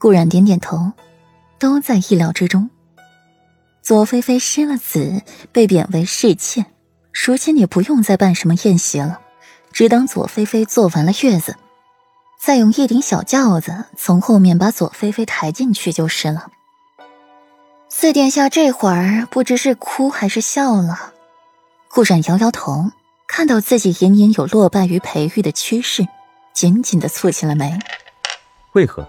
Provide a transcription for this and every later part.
顾然点点头，都在意料之中。左菲菲失了子，被贬为侍妾，如今也不用再办什么宴席了，只等左菲菲坐完了月子，再用一顶小轿子从后面把左菲菲抬进去就是了。四殿下这会儿不知是哭还是笑了。顾然摇摇头，看到自己隐隐有落败于裴玉的趋势，紧紧的蹙起了眉。为何？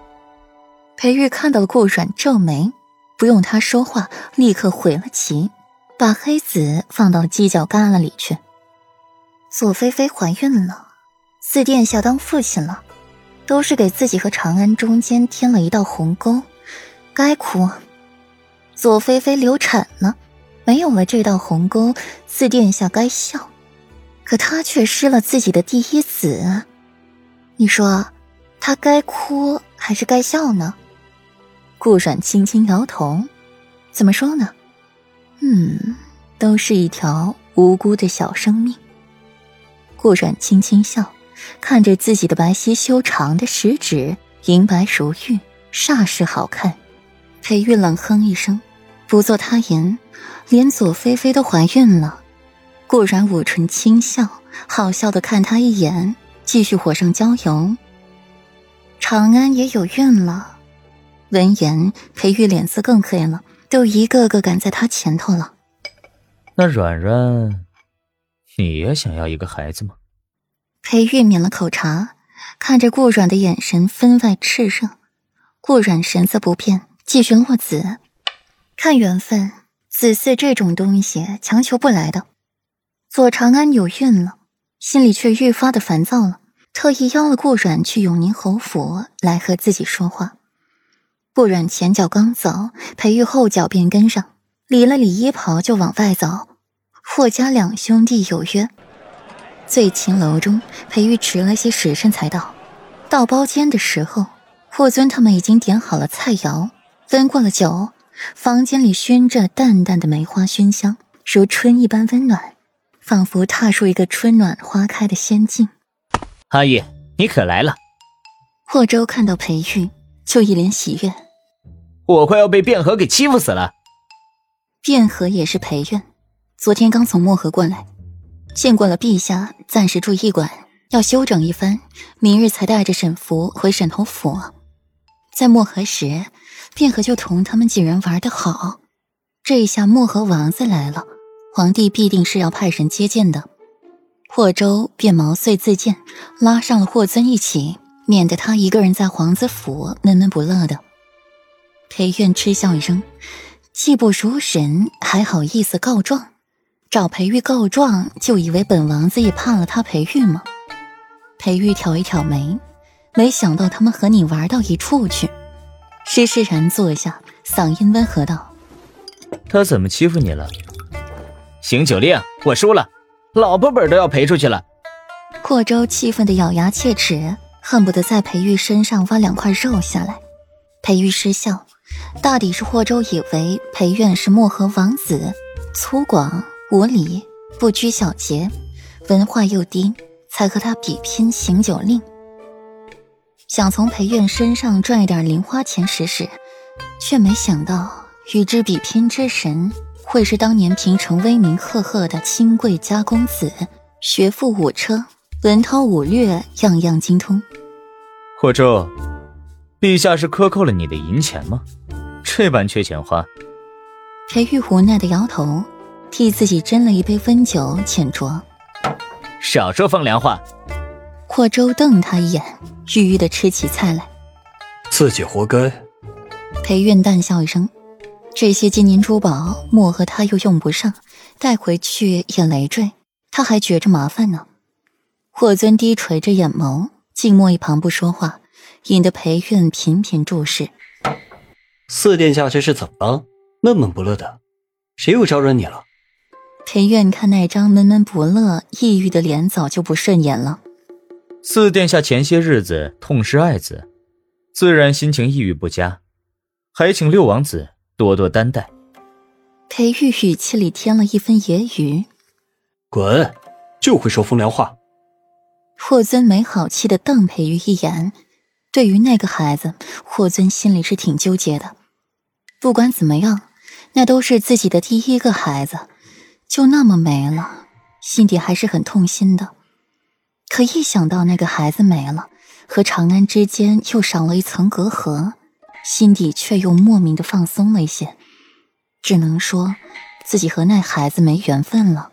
裴玉看到了顾阮皱眉，不用他说话，立刻回了棋，把黑子放到了犄角旮旯里去。左菲菲怀孕了，四殿下当父亲了，都是给自己和长安中间添了一道鸿沟，该哭。左菲菲流产了，没有了这道鸿沟，四殿下该笑，可他却失了自己的第一子，你说，他该哭还是该笑呢？顾阮轻轻摇头，怎么说呢？嗯，都是一条无辜的小生命。顾阮轻轻笑，看着自己的白皙修长的食指，银白如玉，煞是好看。裴玉冷哼一声，不做他言，连左菲菲都怀孕了。顾阮捂唇轻笑，好笑的看他一眼，继续火上浇油。长安也有孕了。闻言，裴玉脸色更黑了，都一个个赶在他前头了。那软软，你也想要一个孩子吗？裴玉抿了口茶，看着顾软的眼神分外炽热。顾软神色不变，继续落子。看缘分，子嗣这种东西强求不来的。左长安有孕了，心里却愈发的烦躁了，特意邀了顾软去永宁侯府来和自己说话。顾阮前脚刚走，裴玉后脚便跟上，理了理衣袍就往外走。霍家两兄弟有约，醉琴楼中，裴玉迟了些时辰才到。到包间的时候，霍尊他们已经点好了菜肴，温过了酒，房间里熏着淡淡的梅花熏香，如春一般温暖，仿佛踏入一个春暖花开的仙境。阿玉，你可来了。霍州看到裴玉。就一脸喜悦，我快要被卞和给欺负死了。卞和也是陪院，昨天刚从漠河过来，见过了陛下，暂时住驿馆，要休整一番，明日才带着沈福回沈头府。在漠河时，卞和就同他们几人玩得好，这一下漠河王子来了，皇帝必定是要派人接见的。霍州便毛遂自荐，拉上了霍尊一起。免得他一个人在皇子府闷闷不乐的。裴院嗤笑一声，技不如人，还好意思告状？找裴玉告状，就以为本王子也怕了他裴玉吗？裴玉挑一挑眉，没想到他们和你玩到一处去。施施然坐下，嗓音温和道：“他怎么欺负你了？”行酒令，我输了，老婆本都要赔出去了。霍州气愤的咬牙切齿。恨不得在裴玉身上挖两块肉下来。裴玉失笑，大抵是霍州以为裴院是漠河王子，粗犷无礼，不拘小节，文化又低，才和他比拼行酒令。想从裴院身上赚一点零花钱使使，却没想到与之比拼之神，会是当年平城威名赫赫的清贵家公子，学富五车。文韬武略样样精通。霍州，陛下是克扣了你的银钱吗？这般缺钱花。裴玉无奈的摇头，替自己斟了一杯温酒浅酌。少说风凉话。霍州瞪他一眼，郁郁的吃起菜来。自己活该。裴韵淡笑一声，这些金银珠宝，莫和他又用不上，带回去也累赘，他还觉着麻烦呢。霍尊低垂着眼眸，静默一旁不说话，引得裴韵频频注视。四殿下这是怎么了？闷闷不乐的，谁又招惹你了？裴苑看那张闷闷不乐、抑郁的脸，早就不顺眼了。四殿下前些日子痛失爱子，自然心情抑郁不佳，还请六王子多多担待。裴玉语气里添了一分揶揄：“滚，就会说风凉话。”霍尊没好气的瞪裴玉一眼，对于那个孩子，霍尊心里是挺纠结的。不管怎么样，那都是自己的第一个孩子，就那么没了，心底还是很痛心的。可一想到那个孩子没了，和长安之间又少了一层隔阂，心底却又莫名的放松了一些。只能说，自己和那孩子没缘分了。